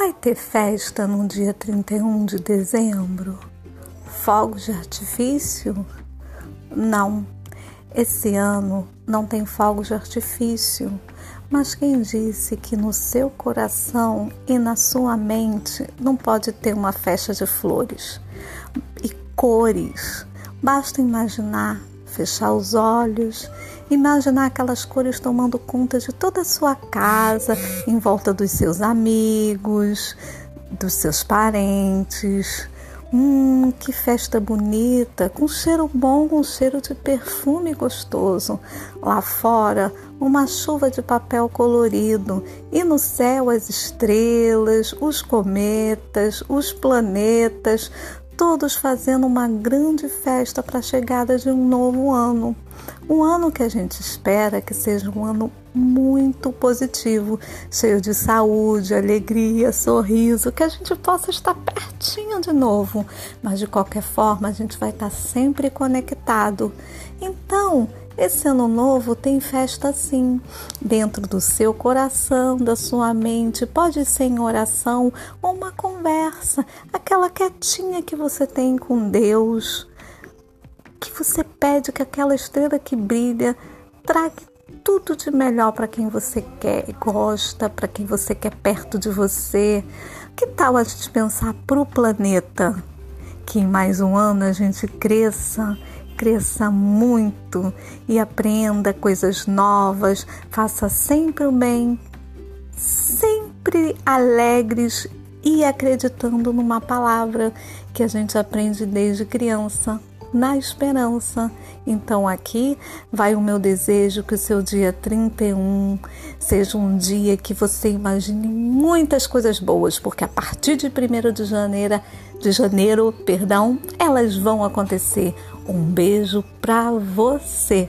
Vai ter festa no dia 31 de dezembro? Fogos de artifício? Não, esse ano não tem fogos de artifício. Mas quem disse que no seu coração e na sua mente não pode ter uma festa de flores e cores? Basta imaginar, fechar os olhos Imaginar aquelas cores tomando conta de toda a sua casa, em volta dos seus amigos, dos seus parentes. Hum, que festa bonita, com cheiro bom, com cheiro de perfume gostoso. Lá fora, uma chuva de papel colorido e no céu as estrelas, os cometas, os planetas, todos fazendo uma grande festa para a chegada de um novo ano. Um ano que a gente espera que seja um ano muito positivo, cheio de saúde, alegria, sorriso, que a gente possa estar pertinho de novo, mas de qualquer forma a gente vai estar sempre conectado. Então, esse ano novo tem festa sim, dentro do seu coração, da sua mente, pode ser em oração ou uma conversa, aquela quietinha que você tem com Deus, que você pede que aquela estrela que brilha traga tudo de melhor para quem você quer, gosta, para quem você quer perto de você. Que tal a gente pensar para o planeta? Que em mais um ano a gente cresça cresça muito e aprenda coisas novas, faça sempre o bem, sempre alegres e acreditando numa palavra que a gente aprende desde criança, na esperança. Então aqui vai o meu desejo que o seu dia 31 seja um dia que você imagine muitas coisas boas, porque a partir de 1 de janeiro, de janeiro, perdão, elas vão acontecer. Um beijo para você.